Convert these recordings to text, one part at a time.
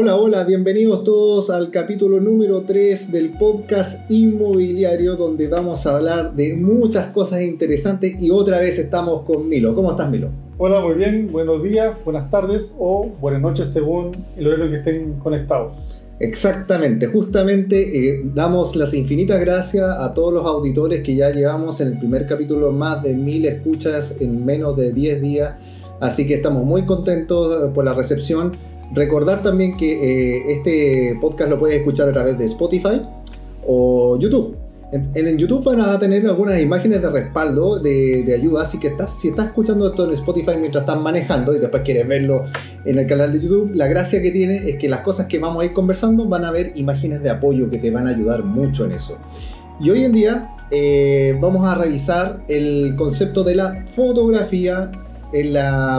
Hola, hola, bienvenidos todos al capítulo número 3 del podcast inmobiliario donde vamos a hablar de muchas cosas interesantes y otra vez estamos con Milo. ¿Cómo estás Milo? Hola, muy bien, buenos días, buenas tardes o buenas noches según el horario que estén conectados. Exactamente, justamente eh, damos las infinitas gracias a todos los auditores que ya llevamos en el primer capítulo más de mil escuchas en menos de 10 días, así que estamos muy contentos eh, por la recepción. Recordar también que eh, este podcast lo puedes escuchar a través de Spotify o YouTube. En, en, YouTube van a tener algunas imágenes de respaldo, de, ayuda, así que estás, si estás escuchando esto en Spotify mientras estás manejando y después quieres verlo en el canal de YouTube, la gracia que tiene es que las cosas que vamos a ir conversando van a ver imágenes de apoyo que te van a ayudar mucho en eso. Y hoy en día eh, vamos a revisar el concepto de la fotografía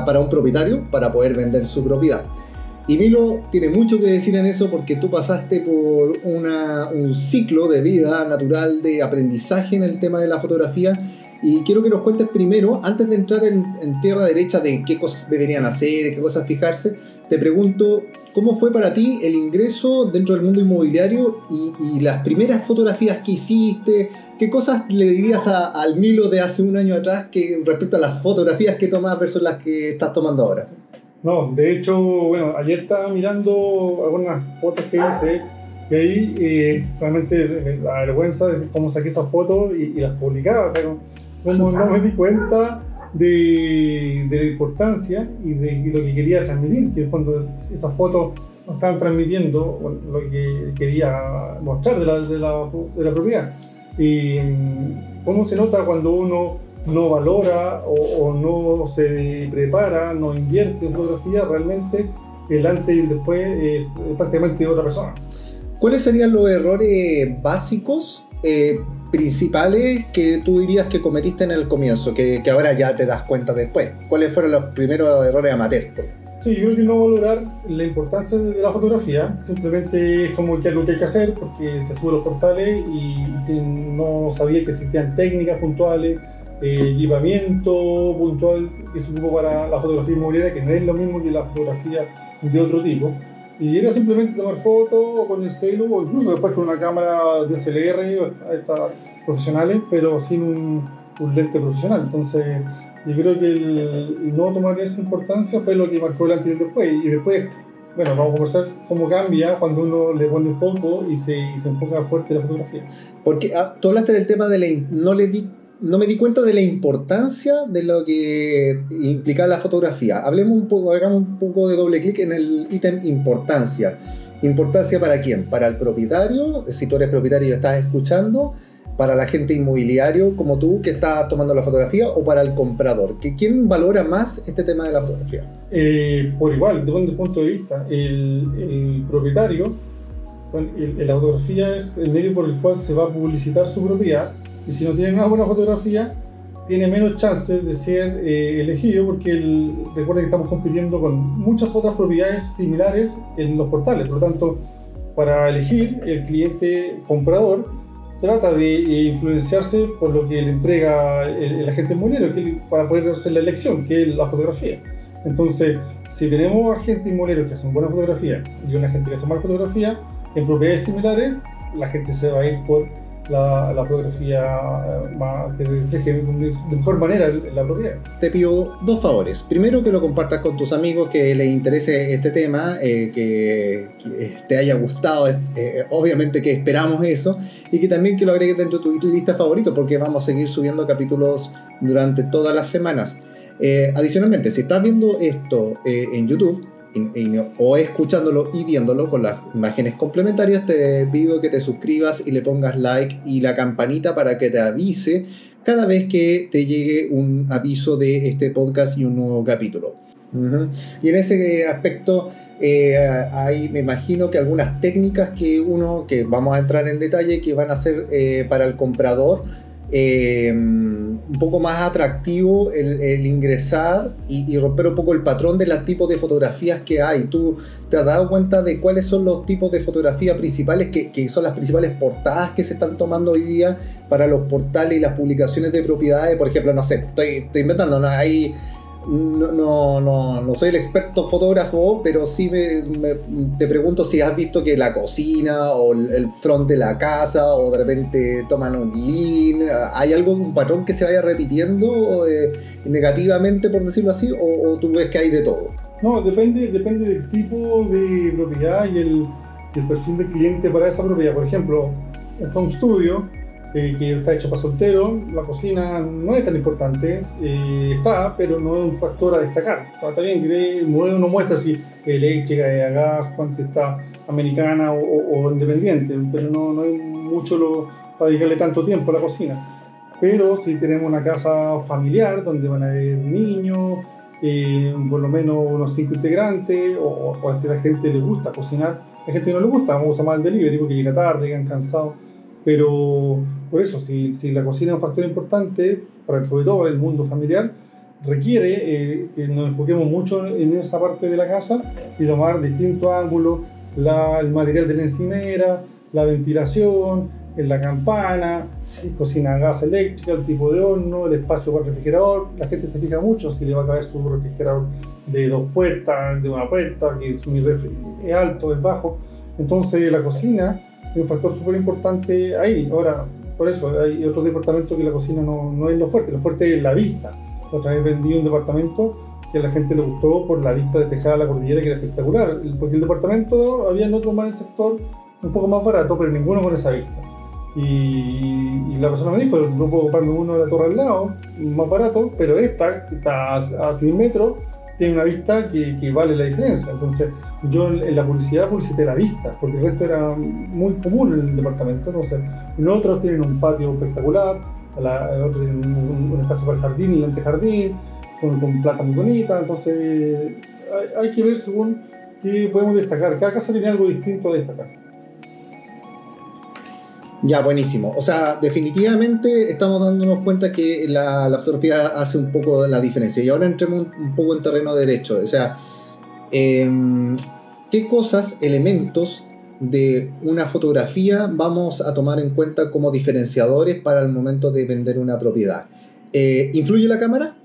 para un propietario para poder vender su propiedad. Y Milo tiene mucho que decir en eso porque tú pasaste por una, un ciclo de vida natural de aprendizaje en el tema de la fotografía. Y quiero que nos cuentes primero, antes de entrar en, en tierra derecha de qué cosas deberían hacer, qué cosas fijarse, te pregunto, ¿cómo fue para ti el ingreso dentro del mundo inmobiliario y, y las primeras fotografías que hiciste? ¿Qué cosas le dirías a, al Milo de hace un año atrás que respecto a las fotografías que tomabas versus las que estás tomando ahora? No, de hecho, bueno, ayer estaba mirando algunas fotos que hice y ahí eh, realmente la vergüenza de cómo saqué esas fotos y, las publicaba, o no me di cuenta de, la importancia y de, lo que quería transmitir, que en el fondo esas fotos no estaban transmitiendo lo que quería mostrar de la, de la, propiedad. Y cómo se nota cuando uno no valora o, o, no se prepara, no invierte en fotografía, realmente el antes y el después es prácticamente otra persona. ¿Cuáles serían los errores básicos, eh, principales, que tú dirías que cometiste en el comienzo, que, que, ahora ya te das cuenta después? ¿Cuáles fueron los primeros errores amateur? Sí, yo creo que no valorar la importancia de la fotografía, simplemente es como que algo que hay que hacer porque se sube a los portales y no sabía que existían técnicas puntuales, eh, puntual que se ocupó para la fotografía inmobiliaria, que no es lo mismo que la fotografía de otro tipo. Y era simplemente tomar fotos con el celu o incluso después con una cámara DSLR, estas profesionales, pero sin un, un, lente profesional. Entonces, yo creo que el, no tomar esa importancia fue lo que marcó el antes y después. Y después, bueno, vamos a conversar cómo cambia cuando uno le pone foco y se, y se enfoca fuerte la fotografía. Porque ah, tú hablaste del tema de la. No le di no me di cuenta de la importancia de lo que implica la fotografía. Hablemos un poco, hagamos un poco de doble clic en el ítem importancia. ¿Importancia para quién? Para el propietario, si tú eres propietario y estás escuchando, para la gente inmobiliario como tú que estás tomando la fotografía o para el comprador. ¿Quién valora más este tema de la fotografía? Eh, por igual, depende del punto de vista. El, el propietario, el, la fotografía es el medio por el cual se va a publicitar su propiedad y si no tiene una buena fotografía, tiene menos chances de ser eh, elegido porque el, recuerden que estamos compitiendo con muchas otras propiedades similares en los portales. Por lo tanto, para elegir, el cliente comprador trata de eh, influenciarse por lo que le entrega el, el agente inmobiliario para poder hacer la elección, que es la fotografía. Entonces, si tenemos agentes inmobiliarios que hacen buena fotografía y una gente que hace mala fotografía, en propiedades similares, la gente se va a ir por la, la fotografía eh, más, que refleje de mejor manera la propiedad. Te pido dos favores. Primero, que lo compartas con tus amigos que les interese este tema, eh, que, te haya gustado, eh, obviamente que esperamos eso, y que también que lo agregues dentro de tu lista favorito, porque vamos a seguir subiendo capítulos durante todas las semanas. Adicionalmente, si estás viendo esto en YouTube, o escuchándolo y viéndolo con las imágenes complementarias, te pido que te suscribas y le pongas like y la campanita para que te avise cada vez que te llegue un aviso de este podcast y un nuevo capítulo. Y en ese aspecto eh, hay, me imagino que algunas técnicas que uno, que vamos a entrar en detalle, que van a ser eh, para el comprador eh, un poco más atractivo el, ingresar y, romper un poco el patrón de los tipos de fotografías que hay. ¿Tú te has dado cuenta de cuáles son los tipos de fotografía principales que, son las principales portadas que se están tomando hoy día para los portales y las publicaciones de propiedades? Por ejemplo, no sé, estoy, inventando, hay no, no, no, soy el experto fotógrafo, pero sí me, te pregunto si has visto que la cocina o el, front de la casa o de repente toman un living, ¿hay algún patrón que se vaya repitiendo eh, negativamente, por decirlo así, o, tú ves que hay de todo? No, depende, depende del tipo de propiedad y el, el perfil del cliente para esa propiedad. Por ejemplo, un home studio eh, que está hecho para soltero, la cocina no es tan importante, eh, está, pero no es un factor a destacar. Está bien que uno muestra si eléctrica, a gas, cuánto está americana o, independiente, pero no, no hay mucho lo, para dedicarle tanto tiempo a la cocina. Pero si tenemos una casa familiar donde van a haber niños, eh, por lo menos unos cinco integrantes, o, o, a la gente le gusta cocinar, a gente no le gusta, vamos a usar más el delivery porque llega tarde, llegan cansados pero por eso, si, si la cocina es un factor importante, para sobre todo el mundo familiar, requiere eh, que nos enfoquemos mucho en esa parte de la casa y tomar distintos ángulos, la, el material de la encimera, la ventilación, en la campana, si cocina a gas eléctrica, el tipo de horno, el espacio para el refrigerador. La gente se fija mucho si le va a caber su refrigerador de dos puertas, de una puerta, que es, muy es alto, es bajo. Entonces la cocina es un factor súper importante ahí. Ahora, por eso, hay otros departamentos que la cocina no, no, es lo fuerte, lo fuerte es la vista. Otra vez vendí un departamento que a la gente le gustó por la vista despejada de la cordillera, que era espectacular. Porque el departamento, había otros más en el sector un poco más barato, pero ninguno con esa vista. Y, la persona me dijo, no puedo comprarme uno de la torre al lado, más barato, pero esta, que está a, a 100 metros, tiene una vista que, que, vale la diferencia. Entonces, yo en la publicidad publicité la vista, porque el resto era muy común en el departamento. Entonces, otros tienen un patio espectacular, la, otros tienen un, espacio para el jardín y el antejardín, con, con plata muy bonita. Entonces, hay, hay que ver según qué podemos destacar. Cada casa tiene algo distinto a destacar. Ya, buenísimo. O sea, definitivamente estamos dándonos cuenta que la, fotografía hace un poco la diferencia. Y ahora entremos un, poco en terreno derecho. O sea, em, ¿qué cosas, elementos de una fotografía vamos a tomar en cuenta como diferenciadores para el momento de vender una propiedad? Eh, ¿Influye la cámara?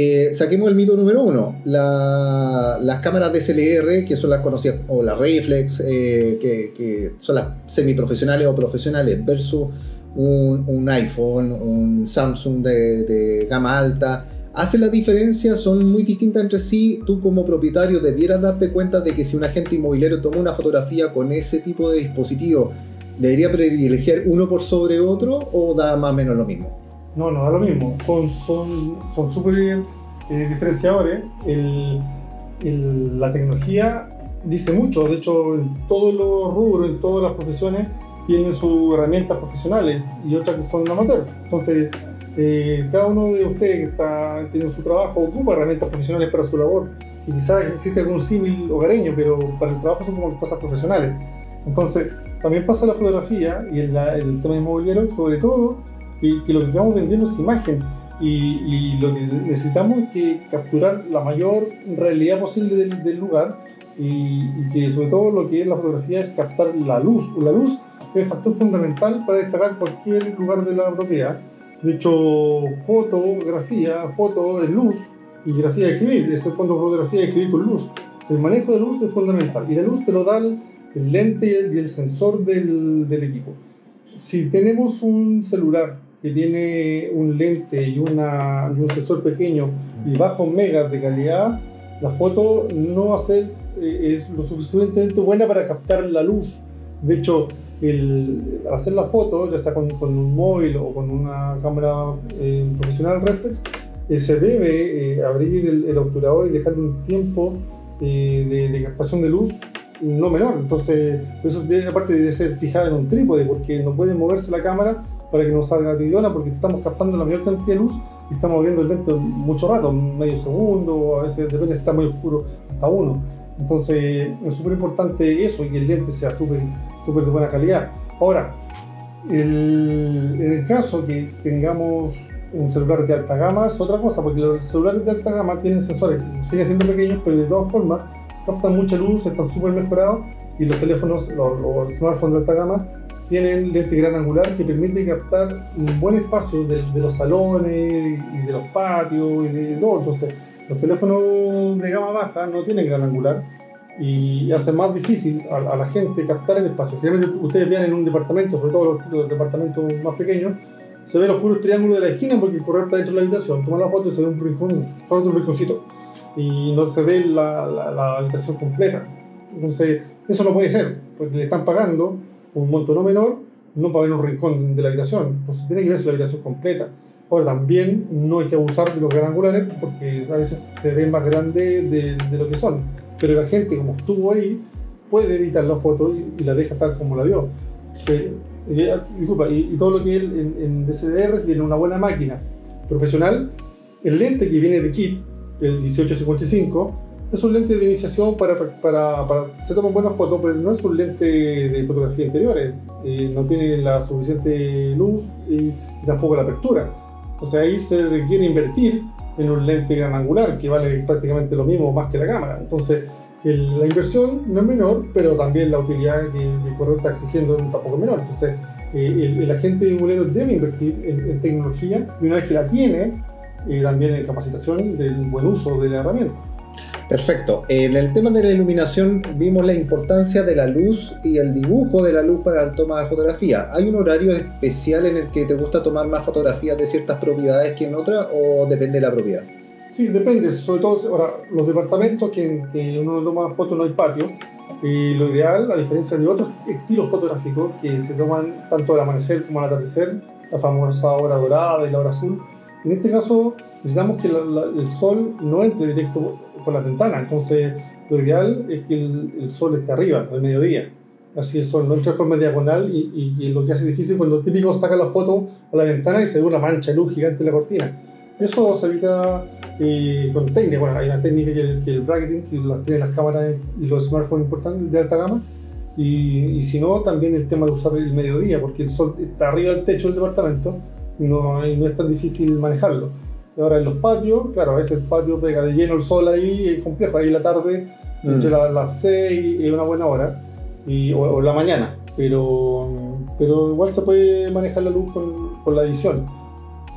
Eh, saquemos el mito número uno. las cámaras DSLR, que son las conocidas, o las reflex, eh, que, son las semiprofesionales o profesionales, versus un, iPhone, un Samsung de, gama alta. ¿Hace la diferencia? ¿Son muy distintas entre sí? Tú como propietario debieras darte cuenta de que si un agente inmobiliario toma una fotografía con ese tipo de dispositivo, ¿debería privilegiar uno por sobre otro o da más o menos lo mismo? No, no da lo mismo. Son son súper bien eh, diferenciadores. la tecnología dice mucho. De hecho, en todos los rubros, en todas las profesiones, tienen sus herramientas profesionales y otras que son amateur. Entonces, eh, cada uno de ustedes que está tiene su trabajo ocupa herramientas profesionales para su labor. Y quizás existe algún símil hogareño, pero para el trabajo son como cosas profesionales. Entonces, también pasa la fotografía y el, el tema inmobiliario, sobre todo que, lo que estamos vendiendo es imagen y, lo que necesitamos es que capturar la mayor realidad posible del, lugar y, que sobre todo lo que es la fotografía es captar la luz. La luz es el factor fundamental para destacar cualquier lugar de la propiedad. De hecho, fotografía, foto es luz y grafía es escribir, es el fondo fotografía es escribir con luz. El manejo de luz es fundamental y la luz te lo da el, lente y el, sensor del, del equipo. Si tenemos un celular que tiene un lente y, una, un sensor pequeño y bajos megas de calidad, la foto no va a ser eh, es lo suficientemente buena para captar la luz. De hecho, el, hacer la foto, ya sea con, con un móvil o con una cámara eh, profesional reflex, eh, se debe abrir el, el, obturador y dejarle un tiempo de, de, captación de luz no menor. Entonces, eso aparte debe ser fijado en un trípode porque no puede moverse la cámara para que no salga tibiona porque estamos captando la mayor cantidad de luz y estamos viendo el lente mucho rato, medio segundo, a veces depende si está muy oscuro, hasta uno. Entonces es súper importante eso y que el lente sea súper super de buena calidad. Ahora, el, en el caso que tengamos un celular de alta gama es otra cosa, porque los celulares de alta gama tienen sensores, siguen siendo pequeños, pero de todas formas captan mucha luz, están súper mejorados y los teléfonos, los, los smartphones de alta gama tienen lente gran angular que permite captar un buen espacio de, los salones y de los patios y de todo. Entonces, Los teléfonos de gama baja no tienen gran angular y hace más difícil a, la gente captar el espacio. Generalmente ustedes vean en un departamento, sobre todo los, departamentos más pequeños, se ven los puros triángulos de la esquina porque el correo está dentro de la habitación. Toma la foto y se ve un rinconcito y no se ve la, la, habitación completa. Entonces, eso no puede ser, porque le están pagando un monto no menor, no para ver un rincón de la habitación. Entonces, tiene que verse la habitación completa. Ahora, también no hay que abusar de los gran angulares porque a veces se ven más grandes de, de, lo que son. Pero la gente, como estuvo ahí, puede editar la foto y, la deja tal como la vio. y, disculpa, y, todo lo que en, en DCDR tiene una buena máquina profesional. El lente que viene de kit el 1855, es un lente de iniciación para, para, para se toman buenas fotos, pero no es un lente de fotografía interiores. Eh, no tiene la suficiente luz y, tampoco la apertura. Entonces ahí se requiere invertir en un lente gran angular que vale prácticamente lo mismo más que la cámara. Entonces la inversión no es menor, pero también la utilidad que el correo está exigiendo tampoco es menor. Entonces eh, el, el, agente inmobiliario debe invertir en, en tecnología y una vez que la tiene, y también en capacitación del buen uso de la herramienta. Perfecto. En el tema de la iluminación vimos la importancia de la luz y el dibujo de la luz para la toma de fotografía. ¿Hay un horario especial en el que te gusta tomar más fotografías de ciertas propiedades que en otras o depende de la propiedad? Sí, depende. Sobre todo, ahora, los departamentos que, que uno toma fotos no hay patio. Y lo ideal, a diferencia de otros estilos fotográficos que se toman tanto al amanecer como al atardecer, la famosa hora dorada y la hora azul, en este caso, necesitamos que el sol no entre directo por la ventana, entonces lo ideal es que el, sol esté arriba, al mediodía. Así el sol no entra de forma diagonal y, y, lo que hace difícil cuando típico saca la foto a la ventana y se ve una mancha de luz gigante en la cortina. Eso se evita eh, con técnica. Bueno, hay una técnica que el, que el bracketing, que las tienen las cámaras y los smartphones importantes de alta gama. Y, y si no, también el tema de usar el mediodía, porque el sol está arriba del techo del departamento no, no es tan difícil manejarlo. Ahora en los patios, claro, a veces el patio pega de lleno el sol ahí, es complejo, ahí en la tarde, mm. entre las 6 y una buena hora, y, o, la mañana, pero, pero igual se puede manejar la luz con, con la edición.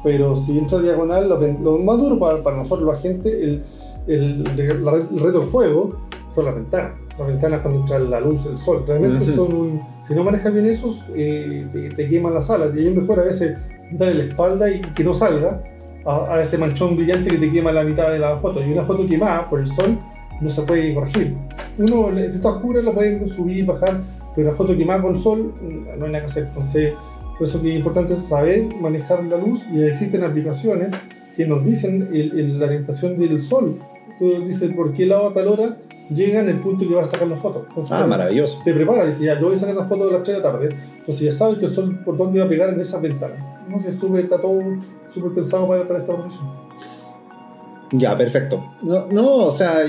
Pero si entra diagonal, lo, más duro para, para, nosotros, los agentes, el, el, el, reto de fuego son las ventanas. Las ventanas cuando entra la luz, el sol, realmente son un, si no manejas bien esos, eh, te, te, queman las alas. Y ahí mejor a veces darle la espalda y que no salga a, ese manchón brillante que te quema la mitad de la foto. Y una foto quemada por el sol no se puede corregir. Uno, si está oscura, lo puede subir, bajar, pero una foto quemada con sol mm, no hay nada que hacer. Entonces, por eso que es importante saber manejar la luz y existen aplicaciones que nos dicen la orientación del sol. Tú dices por qué lado a tal hora llega en el punto que vas a sacar la foto. ah, maravilloso. Te preparas y dices, ya, yo voy a sacar esa foto de las 3 de la tarde. Entonces ya sabes que el sol por dónde va a pegar en esa ventana no sé, está todo súper pensado para, esta profesión. Ya, perfecto. No, no, o sea,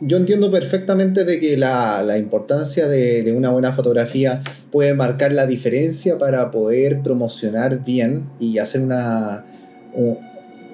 yo entiendo perfectamente de que la, la importancia de, de, una buena fotografía puede marcar la diferencia para poder promocionar bien y hacer una,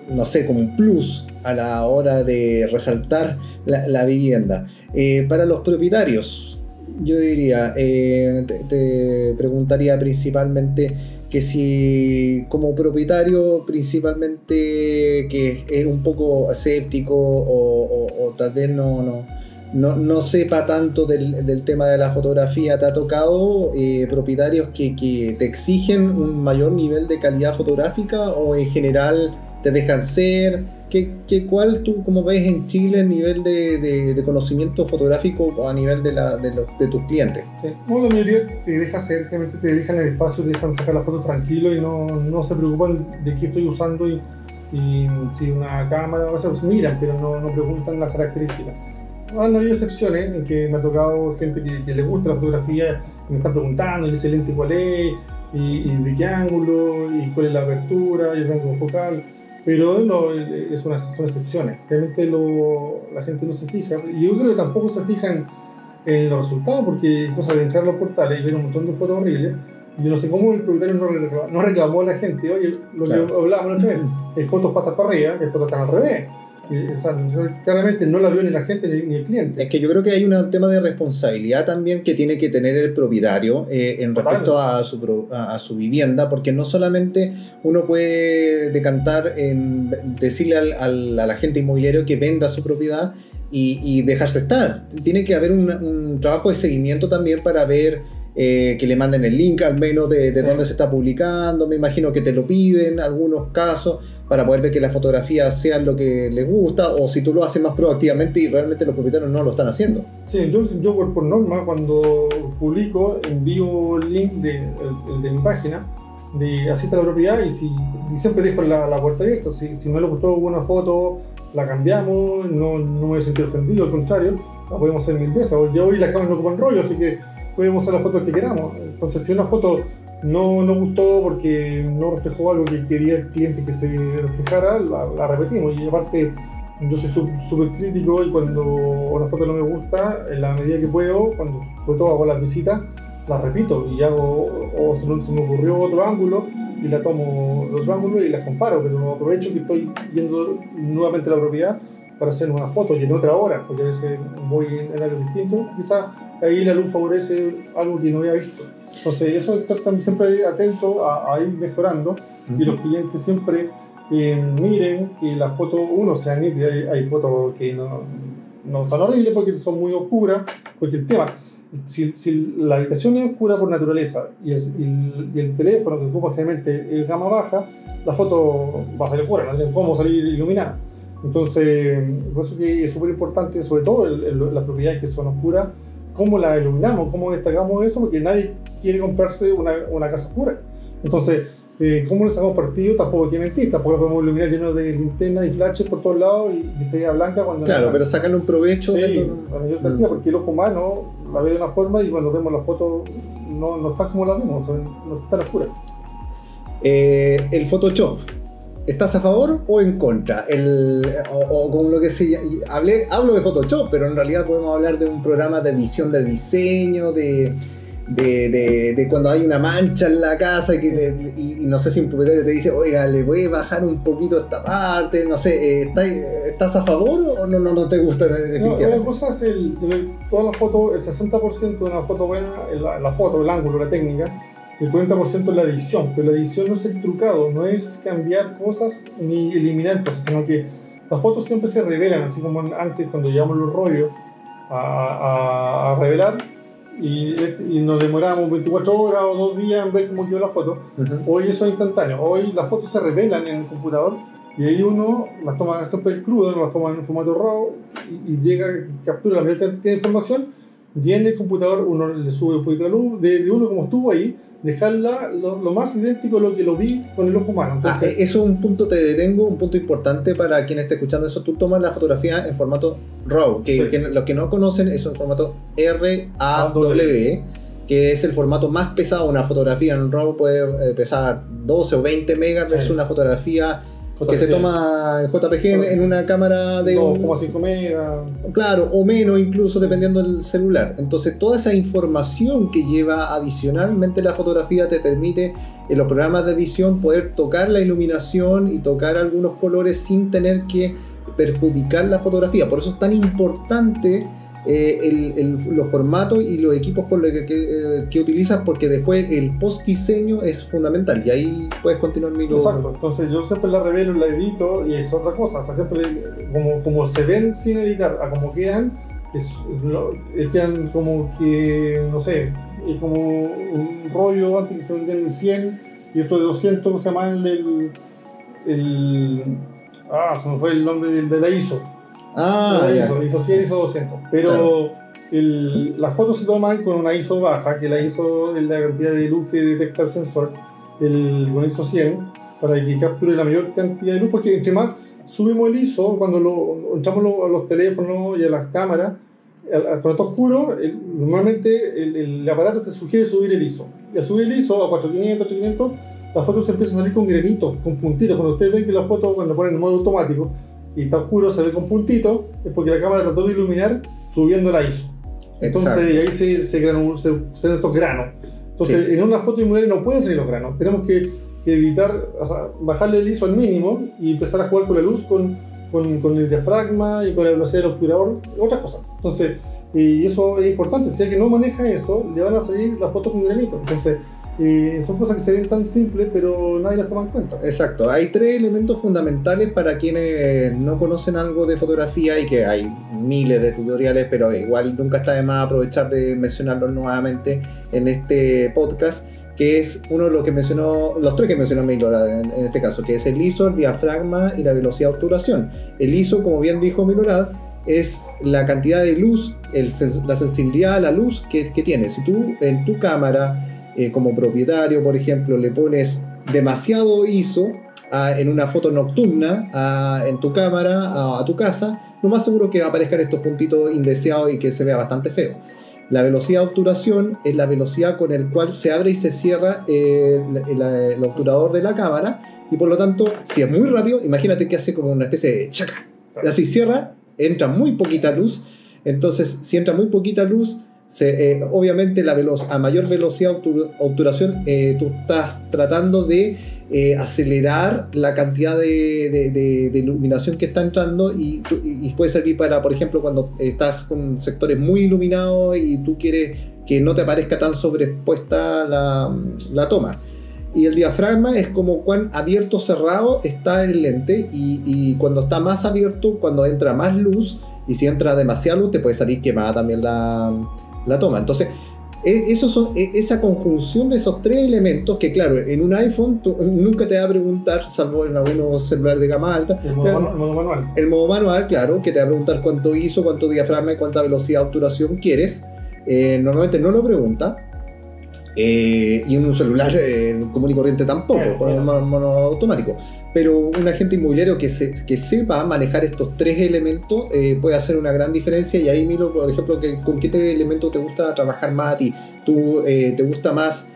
no sé, como un plus a la hora de resaltar la, la vivienda. Eh, para los propietarios, yo diría, eh, te, preguntaría principalmente que si como propietario principalmente que es un poco escéptico o, tal vez no, no, no, sepa tanto del, tema de la fotografía, ¿te ha tocado eh, propietarios que, que, te exigen un mayor nivel de calidad fotográfica o en general te dejan ser? ¿Qué, qué, ¿Cuál tú, como ves en Chile, el nivel de, de, conocimiento fotográfico a nivel de, la, de, los, de tus clientes? la mayoría te deja hacer, te dejan el espacio, te dejan sacar la foto tranquilo y no, no se preocupan de qué estoy usando y, y si una cámara, o sea, pues miran, pero no, no preguntan las características. Han habido excepciones en que me ha tocado gente que, que le gusta la fotografía, me está preguntando, ¿y ese lente cuál es? Y, y, de qué ángulo, y cuál es la apertura, y el rango focal pero no, es una, son excepciones. Realmente lo, la gente no se fija. Y yo creo que tampoco se fijan en los resultados, porque cosa de entrar a los portales y ver un montón de fotos horribles. Yo no sé cómo el propietario no reclamó, no reclamó a la gente, oye, lo que hablábamos la otra vez, hay fotos patas para arriba, hay fotos están al revés. O sea, claramente no la vio ni la gente ni, el cliente. Es que yo creo que hay un tema de responsabilidad también que tiene que tener el propietario eh, en respecto a su, a, su, vivienda, porque no solamente uno puede decantar en decirle al, al, inmobiliario que venda su propiedad y, y dejarse estar. Tiene que haber un, un trabajo de seguimiento también para ver eh, que le manden el link al menos de, de dónde se está publicando, me imagino que te lo piden en algunos casos para poder ver que las fotografías sean lo que les gusta o si tú lo haces más proactivamente y realmente los propietarios no lo están haciendo. Sí, yo, yo por, norma cuando publico envío el link de, el, de mi página de así está la propiedad y, si, siempre dejo la, la puerta abierta, si, si no le gustó una foto la cambiamos, no, no me sentido ofendido, al contrario, la podemos hacer mil veces. Yo hoy las cámaras no ocupan rollo, así que podemos hacer la foto que queramos. Entonces, si una foto no nos gustó porque no reflejó algo que quería el cliente que se reflejara, la, repetimos. Y aparte, yo soy súper crítico y cuando una foto no me gusta, en la medida que puedo, cuando sobre todo hago las visitas, la repito y hago, o se, me ocurrió otro ángulo y la tomo los ángulos y las comparo, pero aprovecho que estoy viendo nuevamente la propiedad para hacer una foto y en otra hora, porque a veces voy en algo distinto, quizás ahí la luz favorece algo que no había visto. Entonces, eso estar también siempre atento a, ir mejorando y los clientes siempre eh, miren que la foto, uno sea nítida, hay, hay fotos que no, no son horribles porque son muy oscuras, porque el tema, si, si la habitación es oscura por naturaleza y el, y el, teléfono que ocupa generalmente es gama baja, la foto va a salir oscura, no cómo salir iluminada. Entonces, por eso que es súper importante, sobre todo las propiedades que son oscuras, cómo la iluminamos, cómo destacamos eso, porque nadie quiere comprarse una, una casa oscura. Entonces, eh, ¿cómo le sacamos partido? Tampoco hay que mentir, tampoco podemos iluminar lleno de linternas y flashes por todos lados y que se vea blanca cuando... Claro, pero sacarle un provecho. Sí, la mayor cantidad, porque el ojo humano la ve de una forma y cuando vemos la foto no, no está como la vemos, no está tan oscura. Eh, el Photoshop ¿Estás a favor o en contra? El, o, con lo que se hablé, hablo de Photoshop, pero en realidad podemos hablar de un programa de edición de diseño, de, de, de, cuando hay una mancha en la casa y, que y, no sé si un propietario te dice, oiga, le voy a bajar un poquito esta parte, no sé, ¿estás, ¿estás a favor o no, no, no te gusta? No, la cosa es el, toda la foto, el 60% de una foto buena, la, la foto, el ángulo, la técnica el 40% es la edición, pero la edición no es el trucado, no es cambiar cosas ni eliminar cosas, sino que las fotos siempre se revelan, así como antes cuando llevamos los rollos a, a, revelar y, y, nos demoramos 24 horas o dos días en ver cómo quedó la foto. Hoy eso es instantáneo, hoy las fotos se revelan en el computador y ahí uno las toma siempre crudo, las toma en formato RAW y, llega, captura la mayor cantidad de información y en el computador uno le sube un poquito la luz de, de uno como estuvo ahí dejarla lo, más idéntico a lo que lo vi con el ojo humano. ah, eso es un punto, te detengo, un punto importante para quien esté escuchando eso. Tú tomas la fotografía en formato RAW, que, los que no conocen es un formato RAW, que es el formato más pesado. Una fotografía en RAW puede eh, pesar 12 o 20 megas versus una fotografía que se toma en JPG en, una cámara de 2,5 megas. Claro, o menos incluso dependiendo del celular. Entonces toda esa información que lleva adicionalmente la fotografía te permite en los programas de edición poder tocar la iluminación y tocar algunos colores sin tener que perjudicar la fotografía. Por eso es tan importante eh, los formatos y los equipos con los que, que, eh, utilizas, porque después el post diseño es fundamental y ahí puedes continuar mi Exacto, entonces yo siempre la revelo, la edito y es otra cosa, o sea, siempre como, como se ven sin editar a como quedan, es, quedan como que, no sé, es como un rollo antes que se vendían 100 y otro de 200, ¿cómo se llama? El, el, ah, se me fue el nombre del de la ISO Ah, la ISO, ISO 100, ISO 200. Pero el, las fotos se toman con una ISO baja, que la ISO es la cantidad de luz que detecta el sensor, el, con ISO 100, para que capture la mayor cantidad de luz, porque entre más subimos el ISO, cuando lo, entramos a los teléfonos y a las cámaras, cuando está oscuro, normalmente el, el, aparato te sugiere subir el ISO. Y al subir el ISO a 4500, 8500, las fotos empiezan a salir con granitos, con puntitos. Cuando ustedes ven que las fotos, cuando ponen en modo automático, y está oscuro, se ve con puntitos, es porque la cámara trató de iluminar subiendo la ISO. Entonces ahí se, se, se, se estos granos. Entonces en una foto inmobiliaria no pueden salir los granos. Tenemos que, editar, o sea, bajarle el ISO al mínimo y empezar a jugar con la luz con, con, con el diafragma y con la velocidad del obturador, otras cosas. Entonces, y eso es importante, si alguien no maneja eso, le van a salir las fotos con granito. Entonces, eh, son cosas que se ven tan simples, pero nadie las toma en cuenta. Exacto, hay tres elementos fundamentales para quienes no conocen algo de fotografía y que hay miles de tutoriales, pero igual nunca está de más aprovechar de mencionarlos nuevamente en este podcast que es uno de los que mencionó, los tres que mencionó Milorad en, este caso, que es el ISO, el diafragma y la velocidad de obturación. El ISO, como bien dijo Milorad, es la cantidad de luz, la sensibilidad a la luz que, que tienes. Si tú en tu cámara eh, como propietario, por ejemplo, le pones demasiado ISO en una foto nocturna en tu cámara, a, tu casa, lo más seguro que aparezcan estos puntitos indeseados y que se vea bastante feo. La velocidad de obturación es la velocidad con el cual se abre y se cierra eh, el, obturador de la cámara y por lo tanto, si es muy rápido, imagínate que hace como una especie de chaca. Así cierra, entra muy poquita luz. Entonces, si entra muy poquita luz, eh, obviamente la a mayor velocidad de obturación, eh, tú estás tratando de eh, acelerar la cantidad de, iluminación que está entrando y, puede servir para, por ejemplo, cuando estás con sectores muy iluminados y tú quieres que no te aparezca tan sobreexpuesta la, toma. Y el diafragma es como cuán abierto o cerrado está el lente y, y cuando está más abierto, cuando entra más luz y si entra demasiada luz te puede salir quemada también la, la toma. Entonces, e, eso son, e, esa conjunción de esos tres elementos que, claro, en un iPhone nunca te va a preguntar, salvo en algunos celulares de gama alta, el modo, manual. El modo manual, claro, que te va a preguntar cuánto ISO, cuánto diafragma y cuánta velocidad de obturación quieres. Eh, normalmente no lo pregunta. Eh, y un celular eh, común y corriente tampoco, con un mono automático pero un agente inmobiliario que, se, que sepa manejar estos tres elementos eh, puede hacer una gran diferencia y ahí miro, por ejemplo, que, con qué elemento te gusta trabajar más a ti. ¿Tú eh, te gusta más?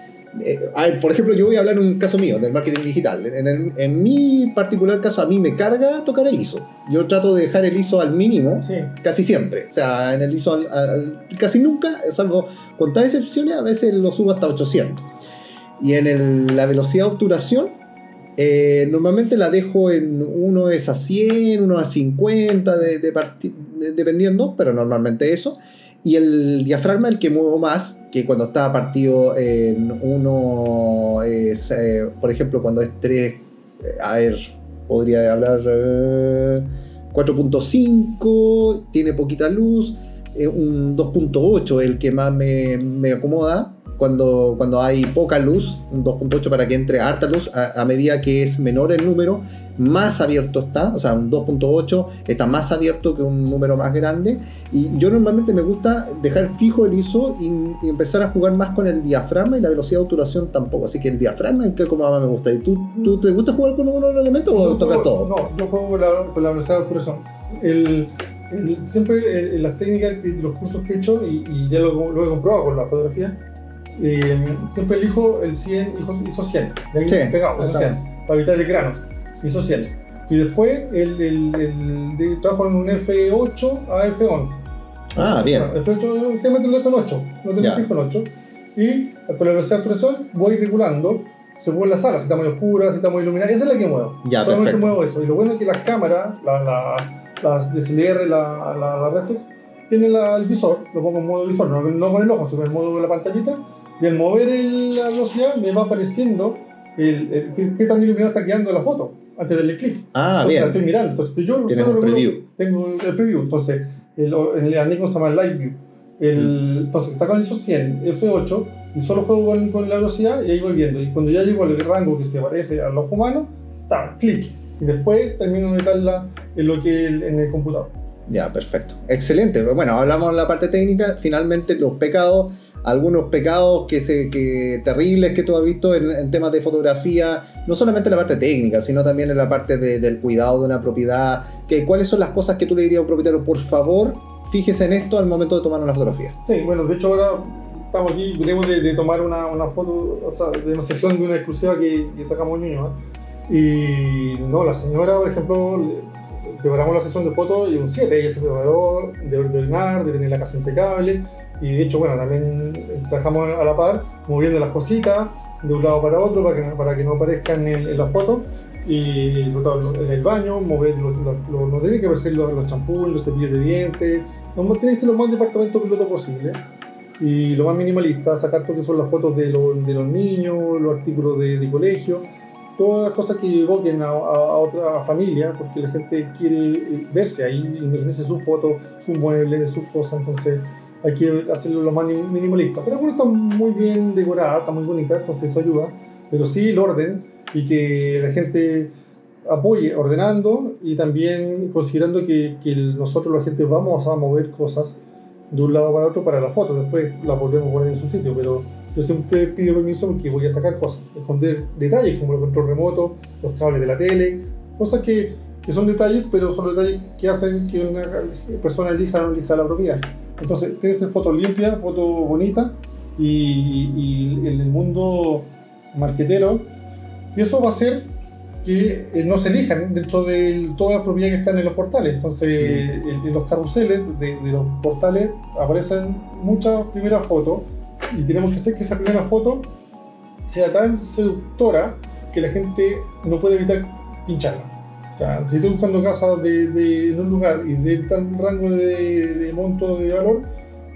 Eh, a ver, por ejemplo, yo voy a hablar un caso mío del marketing digital. En, mi particular caso, a mí me carga tocar el ISO. Yo trato de dejar el ISO al mínimo casi siempre. O sea, en el ISO casi nunca, salvo con tal excepciones, a veces lo subo hasta 800. Y en la velocidad de obturación, eh, normalmente la dejo en uno es a 100, uno a 50, de, dependiendo, pero normalmente eso. Y el diafragma, el que muevo más, que cuando está partido en uno es, eh, por ejemplo, cuando es 3, eh, a ver, podría hablar 4.5, tiene poquita luz, un 2.8 el que más me, me acomoda cuando, cuando hay poca luz, un 2.8 para que entre harta luz, a, medida que es menor el número, más abierto está, o sea, un 2.8 está más abierto que un número más grande. Y yo normalmente me gusta dejar fijo el ISO y, empezar a jugar más con el diafragma y la velocidad de obturación tampoco. Así que el diafragma es que como más me gusta. ¿Y tú, tú te gusta jugar con uno de los elementos o tocas todo? No, yo juego con la, velocidad de obturación. El, siempre en las técnicas y los cursos que he hecho, y, y ya lo, lo he comprobado con la fotografía, eh, siempre elijo el 100, hizo 100, de ahí sí, pegado, hizo 100, para evitar el grano, hizo 100. Y después el, el, el, trabajo en un F8 a F11. Ah, bien. F8, que me con 8, no tengo fijo en 8. Y por la velocidad de presión voy regulando según la sala, si está muy oscura, si está muy iluminada, esa es la que muevo. Ya, Solamente muevo eso. Y lo bueno es que las cámaras, la, la, las DSLR, la, la, la reflex, tienen el visor, lo pongo en modo visor, no, no con el ojo, sino en el modo de la pantallita, y al mover la velocidad me va apareciendo el, qué, tan iluminado está quedando la foto antes de darle clic. Ah, entonces, bien. La estoy mirando. Entonces, yo Tienes un preview. Tengo el preview. Entonces, el, el Nikon se llama Live View. El, mm. Entonces, está con ISO 100, F8, y solo juego con, con, la velocidad y ahí voy viendo. Y cuando ya llego al rango que se parece al ojo humano, está, clic. Y después termino de darla en lo que en el computador. Ya, perfecto. Excelente. Bueno, hablamos de la parte técnica. Finalmente, los pecados algunos pecados que, se, que terribles que tú has visto en, temas de fotografía, no solamente en la parte técnica, sino también en la parte del cuidado de una propiedad. Que, ¿Cuáles son las cosas que tú le dirías a un propietario? Por favor, fíjese en esto al momento de tomar una fotografía. Sí, bueno, de hecho ahora estamos aquí, venimos de, tomar una, una, foto, o sea, de una sesión de una exclusiva que, sacamos el niño. Y no, la señora, por ejemplo, preparamos la sesión de fotos y un 7, ella se preparó de ordenar, de tener la casa impecable. Y de hecho, bueno, también trabajamos a la par, moviendo las cositas de un lado para otro para que, para que no aparezcan en, las fotos. y en el baño, mover los, no tiene que verse los, los champús, los cepillos de dientes, no, tiene que ser lo más departamento piloto posible. Y lo más minimalista, sacar todo que son las fotos de, de los niños, los artículos de, de, colegio, todas las cosas que evoquen a, a, otra familia, porque la gente quiere eh, verse ahí, imagínense sus fotos, sus muebles, sus cosas, entonces hay que hacerlo lo más minimalista. Pero bueno, está muy bien decorada, está muy bonita, entonces eso ayuda, pero sí el orden y que la gente apoye ordenando y también considerando que, que nosotros la gente vamos a mover cosas de un lado para otro para la foto, después la volvemos a poner en su sitio, pero yo siempre pido permiso porque voy a sacar cosas, esconder detalles como el control remoto, los cables de la tele, cosas que, que son detalles, pero son detalles que hacen que una persona elija o no elija la propiedad. Entonces, tienes que foto limpia, foto bonita y, y en el mundo marquetero, y eso va a ser que eh, no se elijan dentro de todas las propiedades que están en los portales. Entonces, en, los carruseles de, los portales aparecen muchas primeras fotos y tenemos que hacer que esa primera foto sea tan seductora que la gente no puede evitar pincharla. si estoy buscando casas de, en un lugar y de tal rango de, monto de valor,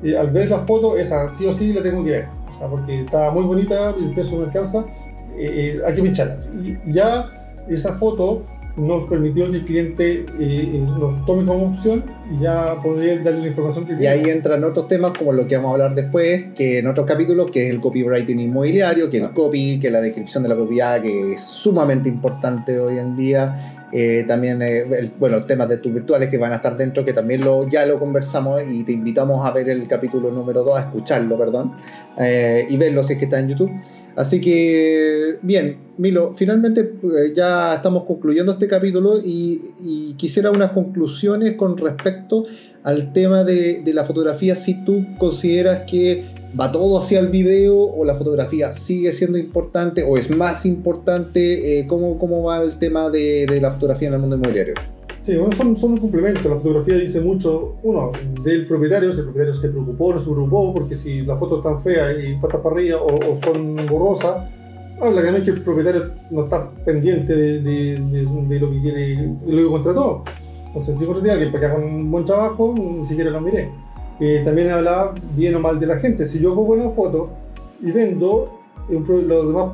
eh, al ver la foto, esa sí o sí la tengo que ver, porque está muy bonita, el precio me alcanza, eh, hay que pincharla. Y ya esa foto nos permitió que el cliente eh, nos tome como opción y ya darle la información que tiene. Y ahí entran otros temas como lo que vamos a hablar después, que en otros capítulos, que es el copywriting inmobiliario, que el copy, que la descripción de la propiedad, que es sumamente importante hoy en día. Eh, también, eh, el, bueno, temas de tus virtuales que van a estar dentro, que también lo, ya lo conversamos y te invitamos a ver el capítulo número 2, a escucharlo, perdón, y verlo si es que está en YouTube. Así que, bien, Milo, finalmente eh, ya estamos concluyendo este capítulo y, quisiera unas conclusiones con respecto al tema de, la fotografía, si tú consideras que va todo hacia el video o la fotografía sigue siendo importante o es más importante, eh, ¿cómo, ¿cómo, va el tema de, de la fotografía en el mundo inmobiliario? Sí, bueno, son, son un complemento. La fotografía dice mucho, uno, del propietario, si el propietario se preocupó o no se preocupó, porque si la foto es tan fea y patas para arriba o, son borrosas, habla que no es que el propietario no está pendiente de, de, lo que quiere, de lo que contrató. Entonces, para que haga un buen trabajo, ni siquiera lo miré. Eh, también hablaba bien o mal de la gente. Si yo hago buena foto y vendo, los demás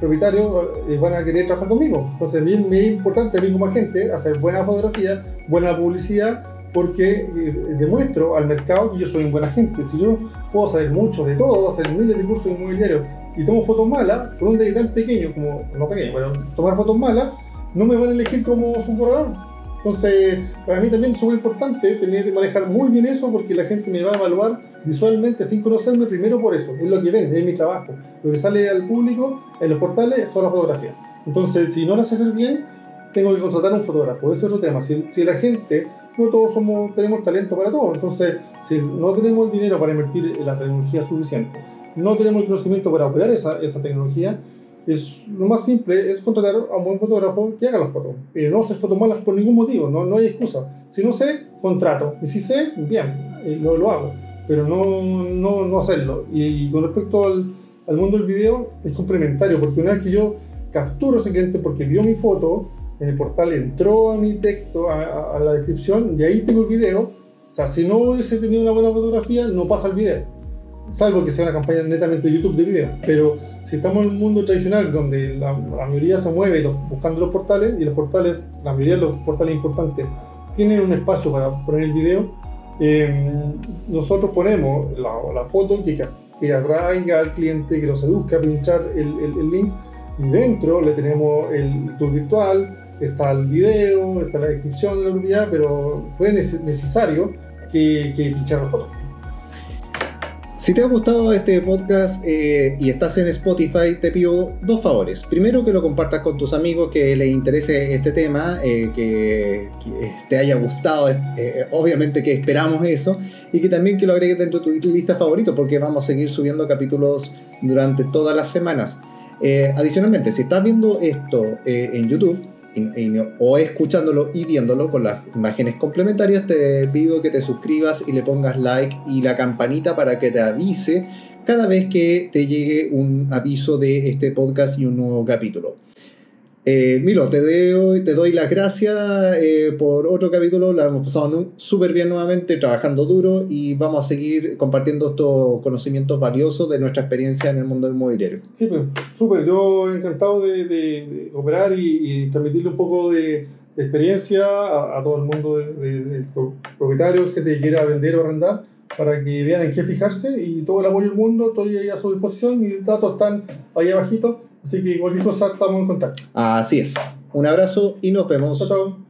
propietarios eh, van a querer trabajar conmigo. Entonces, a mí me es importante a mí como agente hacer buena fotografía, buena publicidad, porque eh, demuestro al mercado que yo soy un buen agente. Si yo puedo saber mucho de todo, hacer miles de cursos inmobiliarios y tomo fotos malas, por un detalle tan pequeño como, no pequeño, pero tomar fotos malas, no me van a elegir como su corredor. Entonces, para mí también es muy importante tener que manejar muy bien eso porque la gente me va a evaluar visualmente sin conocerme primero por eso. Es lo que ven, es mi trabajo. Lo que sale al público en los portales son las fotografías. Entonces, si no las haces bien, tengo que contratar a un fotógrafo. Ese es otro tema. Si, si la gente, no todos somos, tenemos talento para todo. Entonces, si no tenemos el dinero para invertir en la tecnología suficiente, no tenemos el conocimiento para operar esa, esa tecnología, es, lo más simple es contratar a un buen fotógrafo que haga las fotos. Y no hacer fotos malas por ningún motivo, no, no hay excusa. Si no sé, contrato. Y si sé, bien, lo, lo hago. Pero no, no, no hacerlo. Y, con respecto al, al, mundo del video, es complementario, porque una vez que yo capturo a ese cliente porque vio mi foto, en el portal entró a mi texto, a, a la descripción, y ahí tengo el video. O sea, si no hubiese tenido una buena fotografía, no pasa el video. Salvo que sea una campaña netamente de YouTube de video. Pero si estamos en un mundo tradicional donde la, mayoría se mueve buscando los portales y los portales, la mayoría de los portales importantes tienen un espacio para poner el video, eh, nosotros ponemos la, la foto que, que, atraiga al cliente, que lo seduzca a pinchar el, el, link y dentro le tenemos el tour virtual, está el video, está la descripción de la propiedad, pero fue necesario que, que pinchar la foto. Si te ha gustado este podcast eh, y estás en Spotify, te pido dos favores. Primero, que lo compartas con tus amigos que les interese este tema, eh, que, te haya gustado, eh, obviamente que esperamos eso, y que también que lo agregues dentro de tu lista favorito, porque vamos a seguir subiendo capítulos durante todas las semanas. adicionalmente, si estás viendo esto en YouTube, o escuchándolo y viéndolo con las imágenes complementarias, te pido que te suscribas y le pongas like y la campanita para que te avise cada vez que te llegue un aviso de este podcast y un nuevo capítulo. Eh, Milo, te doy, te doy las gracias eh, por otro capítulo. La hemos pasado súper bien nuevamente, trabajando duro y vamos a seguir compartiendo estos conocimientos valiosos de nuestra experiencia en el mundo inmobiliario. Sí, pues, súper. Yo encantado de, de, operar y, y, transmitirle un poco de, experiencia a, a, todo el mundo de, propietarios que te quiera vender o arrendar para que vean en qué fijarse y todo el apoyo del mundo, estoy ahí a su disposición, mis datos están ahí abajito Así que cualquier cosa estamos en contacto. Así es. Un abrazo y nos vemos. Chao, chao.